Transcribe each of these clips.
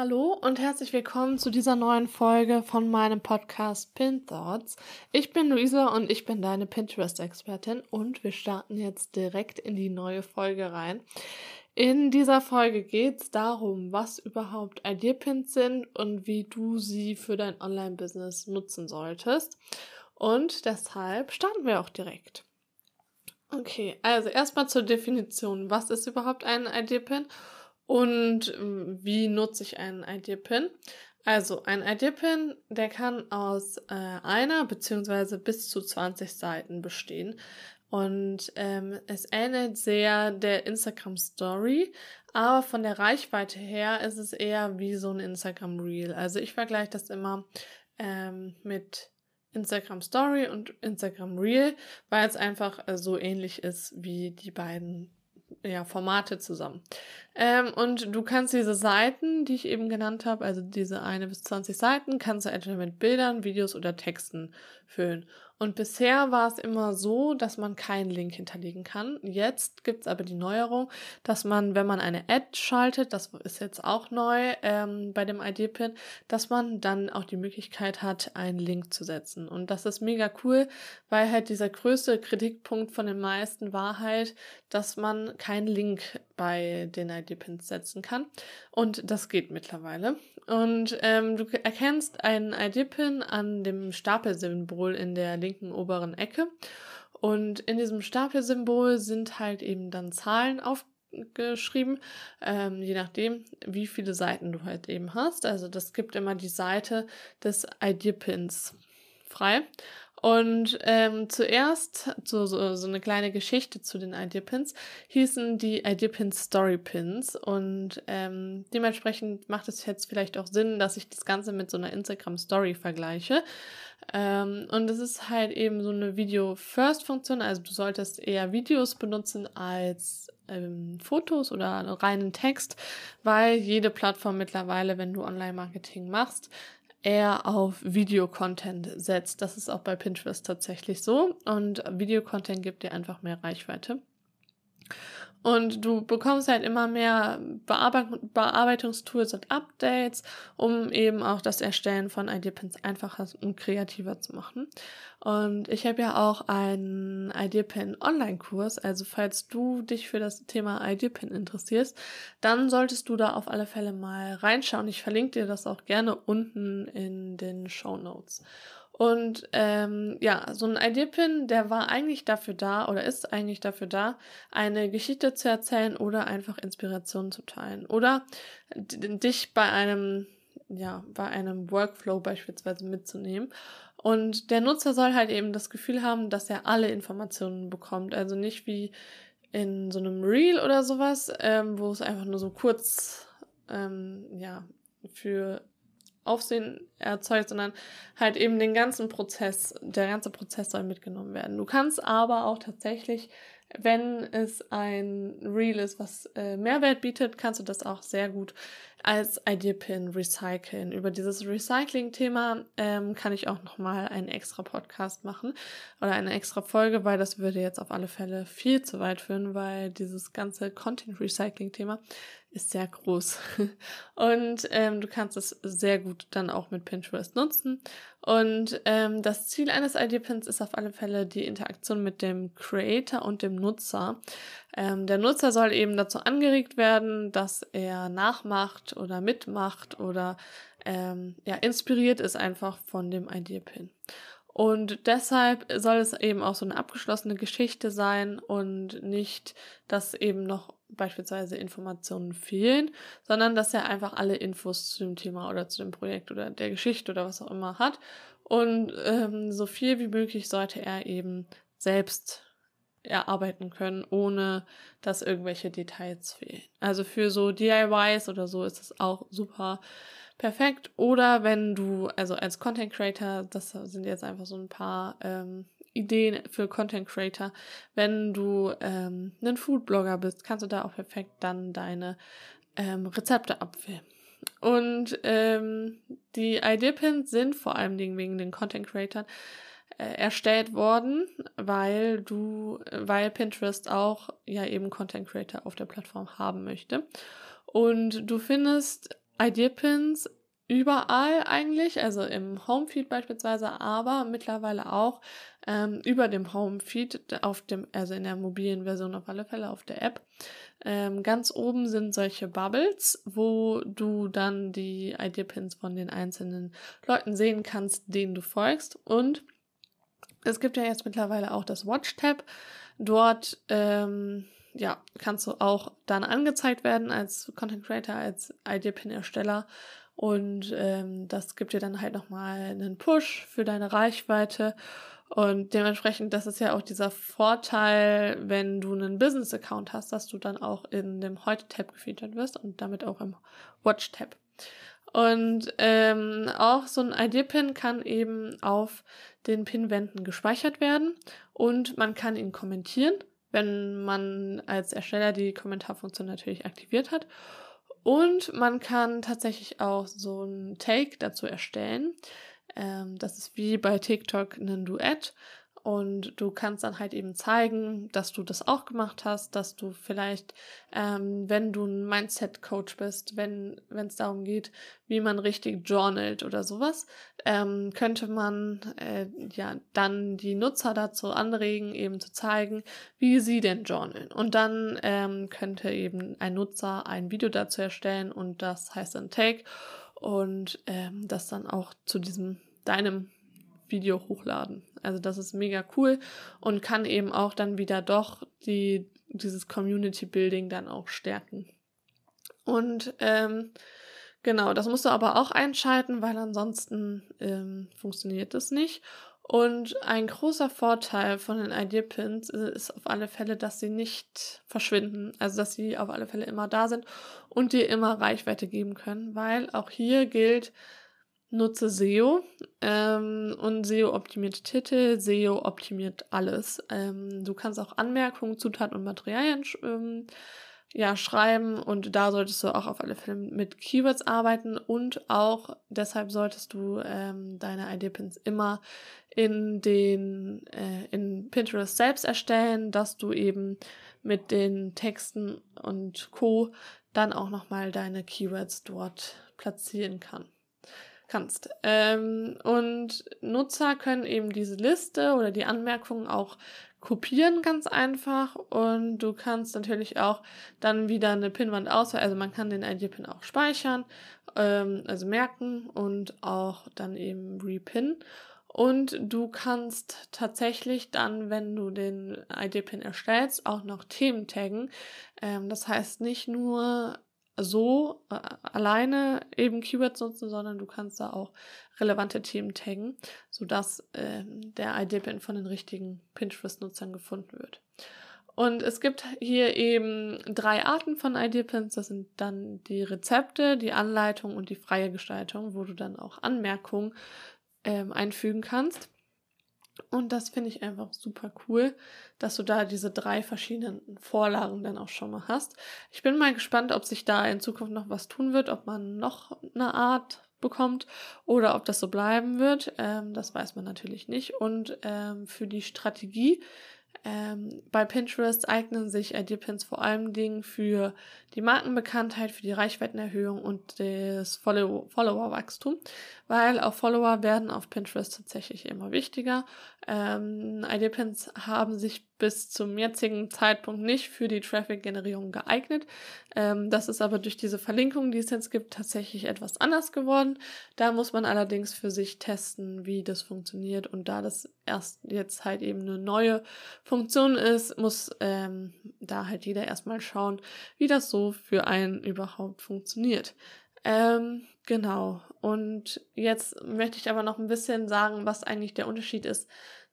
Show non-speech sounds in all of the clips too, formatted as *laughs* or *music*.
Hallo und herzlich willkommen zu dieser neuen Folge von meinem Podcast Pin Thoughts. Ich bin Luisa und ich bin deine Pinterest-Expertin und wir starten jetzt direkt in die neue Folge rein. In dieser Folge geht es darum, was überhaupt Ideapins sind und wie du sie für dein Online-Business nutzen solltest. Und deshalb starten wir auch direkt. Okay, also erstmal zur Definition. Was ist überhaupt ein Ideapin? Und ähm, wie nutze ich einen ID-Pin? Also ein ID-Pin, der kann aus äh, einer beziehungsweise bis zu 20 Seiten bestehen. Und ähm, es ähnelt sehr der Instagram Story, aber von der Reichweite her ist es eher wie so ein Instagram Reel. Also ich vergleiche das immer ähm, mit Instagram Story und Instagram Reel, weil es einfach äh, so ähnlich ist wie die beiden ja, Formate zusammen. Ähm, und du kannst diese Seiten, die ich eben genannt habe, also diese eine bis 20 Seiten, kannst du entweder mit Bildern, Videos oder Texten füllen. Und bisher war es immer so, dass man keinen Link hinterlegen kann. Jetzt gibt's aber die Neuerung, dass man, wenn man eine Ad schaltet, das ist jetzt auch neu ähm, bei dem ID-Pin, dass man dann auch die Möglichkeit hat, einen Link zu setzen. Und das ist mega cool, weil halt dieser größte Kritikpunkt von den meisten war halt, dass man keinen Link bei den ID-Pins setzen kann. Und das geht mittlerweile. Und ähm, du erkennst einen ID-Pin an dem Stapelsymbol in der linken oberen Ecke. Und in diesem Stapelsymbol sind halt eben dann Zahlen aufgeschrieben, ähm, je nachdem, wie viele Seiten du halt eben hast. Also das gibt immer die Seite des ID-Pins frei. Und ähm, zuerst, so, so, so eine kleine Geschichte zu den ID-Pins, hießen die ID-Pins Story-Pins. Und ähm, dementsprechend macht es jetzt vielleicht auch Sinn, dass ich das Ganze mit so einer Instagram-Story vergleiche. Ähm, und es ist halt eben so eine Video-First-Funktion. Also du solltest eher Videos benutzen als ähm, Fotos oder reinen Text, weil jede Plattform mittlerweile, wenn du Online-Marketing machst, eher auf Videocontent setzt. Das ist auch bei Pinterest tatsächlich so. Und Videocontent gibt dir einfach mehr Reichweite. Und du bekommst halt immer mehr Bearbeit Bearbeitungstools und Updates, um eben auch das Erstellen von Ideapins einfacher und kreativer zu machen. Und ich habe ja auch einen Ideapin Online-Kurs, also falls du dich für das Thema Ideapin interessierst, dann solltest du da auf alle Fälle mal reinschauen. Ich verlinke dir das auch gerne unten in den Show Notes. Und ähm, ja, so ein ID-Pin, der war eigentlich dafür da oder ist eigentlich dafür da, eine Geschichte zu erzählen oder einfach Inspirationen zu teilen. Oder dich bei einem, ja, bei einem Workflow beispielsweise mitzunehmen. Und der Nutzer soll halt eben das Gefühl haben, dass er alle Informationen bekommt. Also nicht wie in so einem Reel oder sowas, ähm, wo es einfach nur so kurz ähm, ja, für Aufsehen erzeugt, sondern halt eben den ganzen Prozess, der ganze Prozess soll mitgenommen werden. Du kannst aber auch tatsächlich, wenn es ein Reel ist, was äh, Mehrwert bietet, kannst du das auch sehr gut als Ideapin recyceln. Über dieses Recycling-Thema ähm, kann ich auch nochmal einen extra Podcast machen oder eine extra Folge, weil das würde jetzt auf alle Fälle viel zu weit führen, weil dieses ganze Content-Recycling-Thema ist sehr groß. *laughs* Und ähm, du kannst es sehr gut dann auch mit Pinterest nutzen. Und ähm, das Ziel eines ID-Pins ist auf alle Fälle die Interaktion mit dem Creator und dem Nutzer. Ähm, der Nutzer soll eben dazu angeregt werden, dass er nachmacht oder mitmacht oder ähm, ja, inspiriert ist einfach von dem ID-Pin. Und deshalb soll es eben auch so eine abgeschlossene Geschichte sein und nicht, dass eben noch beispielsweise Informationen fehlen, sondern dass er einfach alle Infos zu dem Thema oder zu dem Projekt oder der Geschichte oder was auch immer hat. Und ähm, so viel wie möglich sollte er eben selbst erarbeiten können, ohne dass irgendwelche Details fehlen. Also für so DIYs oder so ist es auch super perfekt. Oder wenn du, also als Content Creator, das sind jetzt einfach so ein paar ähm, Ideen für Content Creator, wenn du ähm, ein Foodblogger bist, kannst du da auch perfekt dann deine ähm, Rezepte abfilmen. Und ähm, die ID-Pins sind vor allem wegen den Content Creatern äh, erstellt worden, weil du, weil Pinterest auch ja eben Content Creator auf der Plattform haben möchte. Und du findest Ideapins überall eigentlich, also im Homefeed beispielsweise, aber mittlerweile auch ähm, über dem Homefeed auf dem, also in der mobilen Version auf alle Fälle auf der App. Ähm, ganz oben sind solche Bubbles, wo du dann die Ideapins von den einzelnen Leuten sehen kannst, denen du folgst und es gibt ja jetzt mittlerweile auch das Watch-Tab. Dort ähm, ja, kannst du auch dann angezeigt werden als Content Creator, als ID-Pin-Ersteller. Und ähm, das gibt dir dann halt nochmal einen Push für deine Reichweite. Und dementsprechend, das ist ja auch dieser Vorteil, wenn du einen Business-Account hast, dass du dann auch in dem Heute-Tab gefeatured wirst und damit auch im Watch-Tab. Und ähm, auch so ein ID-Pin kann eben auf den Pinwänden gespeichert werden und man kann ihn kommentieren, wenn man als Ersteller die Kommentarfunktion natürlich aktiviert hat. Und man kann tatsächlich auch so ein Take dazu erstellen. Ähm, das ist wie bei TikTok ein Duett. Und du kannst dann halt eben zeigen, dass du das auch gemacht hast, dass du vielleicht, ähm, wenn du ein Mindset-Coach bist, wenn es darum geht, wie man richtig journalt oder sowas, ähm, könnte man äh, ja dann die Nutzer dazu anregen, eben zu zeigen, wie sie denn journalen. Und dann ähm, könnte eben ein Nutzer ein Video dazu erstellen und das heißt dann Take und ähm, das dann auch zu diesem deinem Video hochladen. Also das ist mega cool und kann eben auch dann wieder doch die, dieses Community Building dann auch stärken. Und ähm, genau, das musst du aber auch einschalten, weil ansonsten ähm, funktioniert das nicht. Und ein großer Vorteil von den Idea-Pins ist auf alle Fälle, dass sie nicht verschwinden. Also, dass sie auf alle Fälle immer da sind und dir immer Reichweite geben können, weil auch hier gilt, nutze SEO ähm, und SEO optimiert Titel, SEO optimiert alles. Ähm, du kannst auch Anmerkungen, Zutaten und Materialien ähm, ja, schreiben und da solltest du auch auf alle Fälle mit Keywords arbeiten und auch deshalb solltest du ähm, deine ID-Pins immer in den äh, in Pinterest selbst erstellen, dass du eben mit den Texten und Co dann auch nochmal deine Keywords dort platzieren kannst kannst. Ähm, und Nutzer können eben diese Liste oder die Anmerkungen auch kopieren ganz einfach und du kannst natürlich auch dann wieder eine Pinwand auswählen, also man kann den ID-Pin auch speichern, ähm, also merken und auch dann eben repinnen. Und du kannst tatsächlich dann, wenn du den ID-Pin erstellst, auch noch Themen taggen. Ähm, das heißt nicht nur so äh, alleine eben Keywords nutzen, sondern du kannst da auch relevante Themen taggen, sodass äh, der ID-Pin von den richtigen Pinterest-Nutzern gefunden wird. Und es gibt hier eben drei Arten von ID-Pins. Das sind dann die Rezepte, die Anleitung und die freie Gestaltung, wo du dann auch Anmerkungen ähm, einfügen kannst. Und das finde ich einfach super cool, dass du da diese drei verschiedenen Vorlagen dann auch schon mal hast. Ich bin mal gespannt, ob sich da in Zukunft noch was tun wird, ob man noch eine Art bekommt oder ob das so bleiben wird. Ähm, das weiß man natürlich nicht. Und ähm, für die Strategie ähm, bei Pinterest eignen sich Ideapins vor allem Dingen für die Markenbekanntheit, für die Reichweitenerhöhung und das Follow Follower-Wachstum, weil auch Follower werden auf Pinterest tatsächlich immer wichtiger. Ähm, ID-Pins haben sich bis zum jetzigen Zeitpunkt nicht für die Traffic-Generierung geeignet. Ähm, das ist aber durch diese Verlinkung, die es jetzt gibt, tatsächlich etwas anders geworden. Da muss man allerdings für sich testen, wie das funktioniert. Und da das erst jetzt halt eben eine neue Funktion ist, muss ähm, da halt jeder erstmal schauen, wie das so für einen überhaupt funktioniert. Ähm, genau. Und jetzt möchte ich aber noch ein bisschen sagen, was eigentlich der Unterschied ist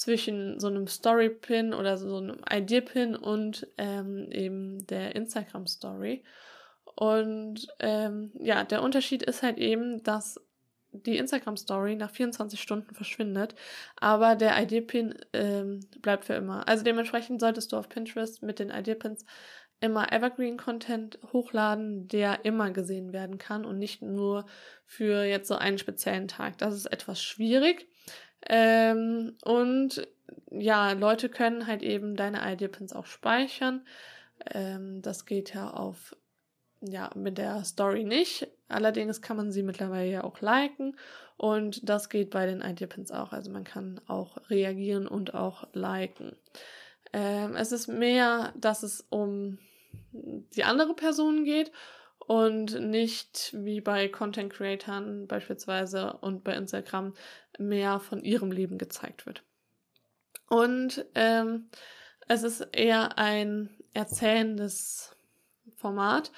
zwischen so einem Story-Pin oder so einem Idea-Pin und ähm, eben der Instagram-Story. Und ähm, ja, der Unterschied ist halt eben, dass die Instagram-Story nach 24 Stunden verschwindet, aber der ID-Pin ähm, bleibt für immer. Also dementsprechend solltest du auf Pinterest mit den ID-Pins immer Evergreen-Content hochladen, der immer gesehen werden kann und nicht nur für jetzt so einen speziellen Tag. Das ist etwas schwierig. Ähm, und ja, Leute können halt eben deine ID-Pins auch speichern. Ähm, das geht ja auf, ja, mit der Story nicht. Allerdings kann man sie mittlerweile ja auch liken und das geht bei den ID-Pins auch. Also man kann auch reagieren und auch liken. Ähm, es ist mehr, dass es um die andere Person geht und nicht wie bei Content Creatern beispielsweise und bei Instagram mehr von ihrem Leben gezeigt wird. Und ähm, es ist eher ein erzählendes Format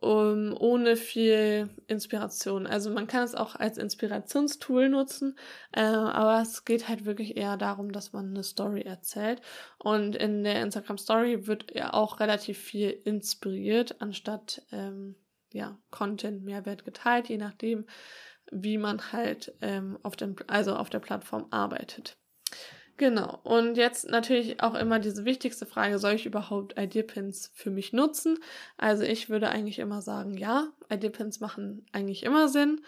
um, ohne viel Inspiration. Also man kann es auch als Inspirationstool nutzen, äh, aber es geht halt wirklich eher darum, dass man eine Story erzählt. Und in der Instagram Story wird ja auch relativ viel inspiriert, anstatt ähm, ja Content Mehrwert geteilt, je nachdem, wie man halt ähm, auf dem, also auf der Plattform arbeitet. Genau. Und jetzt natürlich auch immer diese wichtigste Frage, soll ich überhaupt ID-Pins für mich nutzen? Also ich würde eigentlich immer sagen, ja, ID-Pins machen eigentlich immer Sinn,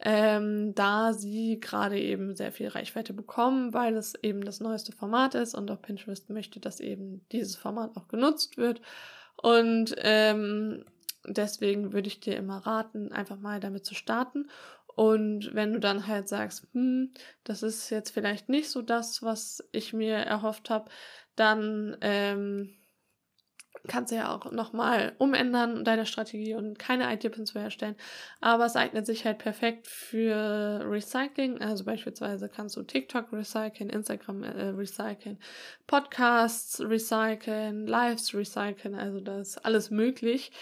ähm, da sie gerade eben sehr viel Reichweite bekommen, weil es eben das neueste Format ist und auch Pinterest möchte, dass eben dieses Format auch genutzt wird. Und ähm, deswegen würde ich dir immer raten, einfach mal damit zu starten und wenn du dann halt sagst, hm, das ist jetzt vielleicht nicht so das, was ich mir erhofft habe, dann ähm, kannst du ja auch nochmal umändern, deine Strategie und keine ID-Pins zu herstellen. Aber es eignet sich halt perfekt für Recycling. Also beispielsweise kannst du TikTok recyceln, Instagram äh, recyceln, Podcasts recyceln, Lives recyceln. Also da ist alles möglich.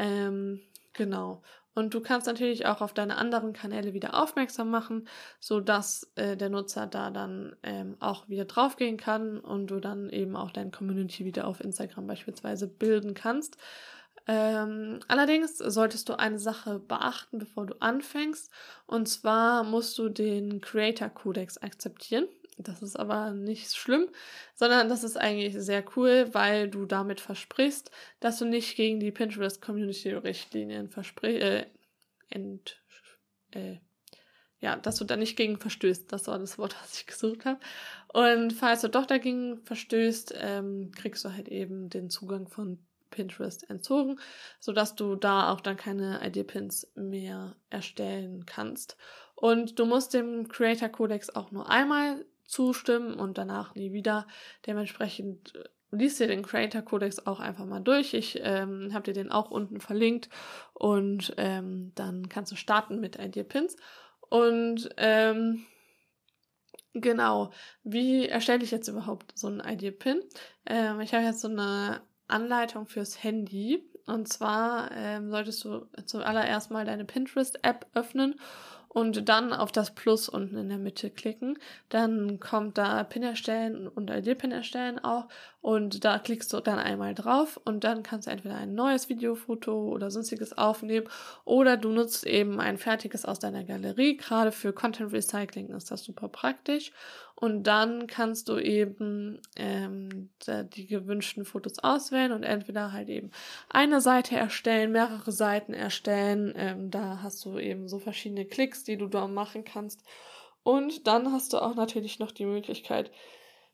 Ähm, genau. Und du kannst natürlich auch auf deine anderen Kanäle wieder aufmerksam machen, so dass äh, der Nutzer da dann ähm, auch wieder draufgehen kann und du dann eben auch deine Community wieder auf Instagram beispielsweise bilden kannst. Ähm, allerdings solltest du eine Sache beachten, bevor du anfängst. Und zwar musst du den Creator Codex akzeptieren. Das ist aber nicht schlimm, sondern das ist eigentlich sehr cool, weil du damit versprichst, dass du nicht gegen die Pinterest Community Richtlinien versprichst, äh, ent, äh, ja, dass du da nicht gegen verstößt. Das war das Wort, *laughs* was ich gesucht habe. Und falls du doch dagegen verstößt, ähm, kriegst du halt eben den Zugang von Pinterest entzogen, sodass du da auch dann keine ID-Pins mehr erstellen kannst. Und du musst dem Creator Codex auch nur einmal zustimmen und danach nie wieder. Dementsprechend äh, liest dir den Creator Codex auch einfach mal durch. Ich ähm, habe dir den auch unten verlinkt und ähm, dann kannst du starten mit ID Pins. Und ähm, genau, wie erstelle ich jetzt überhaupt so einen ID Pin? Ähm, ich habe jetzt so eine Anleitung fürs Handy. Und zwar ähm, solltest du zuallererst mal deine Pinterest-App öffnen und dann auf das Plus unten in der Mitte klicken. Dann kommt da Pin erstellen und ID-Pin erstellen auch und da klickst du dann einmal drauf und dann kannst du entweder ein neues Videofoto oder sonstiges aufnehmen oder du nutzt eben ein fertiges aus deiner Galerie. Gerade für Content Recycling ist das super praktisch und dann kannst du eben ähm, die gewünschten Fotos auswählen und entweder halt eben eine Seite erstellen, mehrere Seiten erstellen. Ähm, da hast du eben so verschiedene Klicks, die du da machen kannst. Und dann hast du auch natürlich noch die Möglichkeit,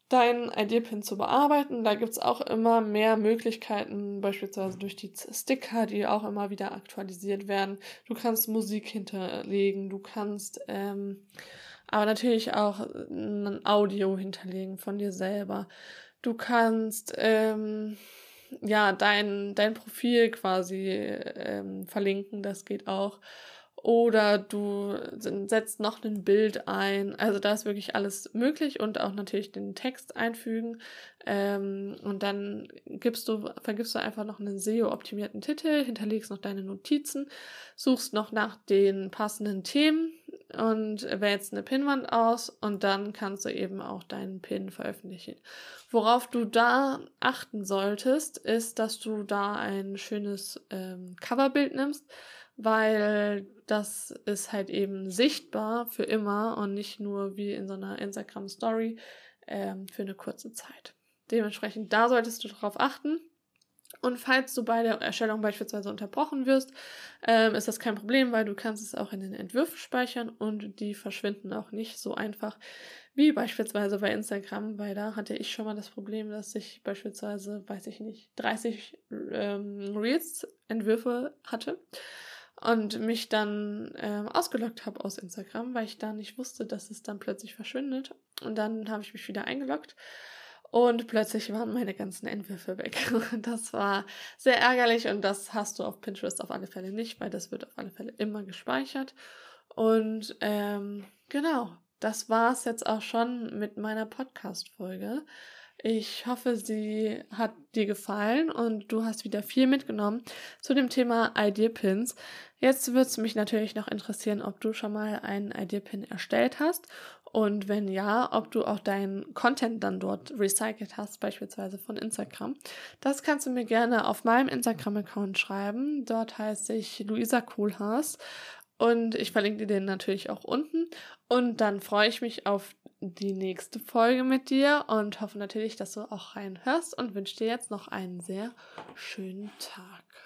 deinen ID-Pin zu bearbeiten. Da gibt's auch immer mehr Möglichkeiten, beispielsweise durch die Sticker, die auch immer wieder aktualisiert werden. Du kannst Musik hinterlegen, du kannst ähm, aber natürlich auch ein Audio hinterlegen von dir selber. Du kannst ähm, ja dein, dein Profil quasi ähm, verlinken, das geht auch. Oder du setzt noch ein Bild ein. Also da ist wirklich alles möglich und auch natürlich den Text einfügen. Ähm, und dann gibst du, vergibst du einfach noch einen SEO-optimierten Titel, hinterlegst noch deine Notizen, suchst noch nach den passenden Themen und wählst eine Pinwand aus und dann kannst du eben auch deinen Pin veröffentlichen. Worauf du da achten solltest, ist, dass du da ein schönes ähm, Coverbild nimmst weil das ist halt eben sichtbar für immer und nicht nur wie in so einer Instagram Story ähm, für eine kurze Zeit. Dementsprechend, da solltest du darauf achten. Und falls du bei der Erstellung beispielsweise unterbrochen wirst, ähm, ist das kein Problem, weil du kannst es auch in den Entwürfen speichern und die verschwinden auch nicht so einfach wie beispielsweise bei Instagram, weil da hatte ich schon mal das Problem, dass ich beispielsweise, weiß ich nicht, 30 ähm, Reels-Entwürfe hatte und mich dann ähm, ausgeloggt habe aus Instagram, weil ich da nicht wusste, dass es dann plötzlich verschwindet. Und dann habe ich mich wieder eingeloggt und plötzlich waren meine ganzen Entwürfe weg. *laughs* Das war sehr ärgerlich und das hast du auf Pinterest auf alle Fälle nicht, weil das wird auf alle Fälle immer gespeichert. Und ähm, genau, das war es jetzt auch schon mit meiner Podcast-Folge. Ich hoffe, sie hat dir gefallen und du hast wieder viel mitgenommen zu dem Thema Idea Pins. Jetzt würde es mich natürlich noch interessieren, ob du schon mal einen Idea Pin erstellt hast und wenn ja, ob du auch deinen Content dann dort recycelt hast, beispielsweise von Instagram. Das kannst du mir gerne auf meinem Instagram-Account schreiben. Dort heiße ich Luisa Kohlhaas und ich verlinke dir den natürlich auch unten. Und dann freue ich mich auf die nächste Folge mit dir und hoffe natürlich, dass du auch reinhörst und wünsche dir jetzt noch einen sehr schönen Tag.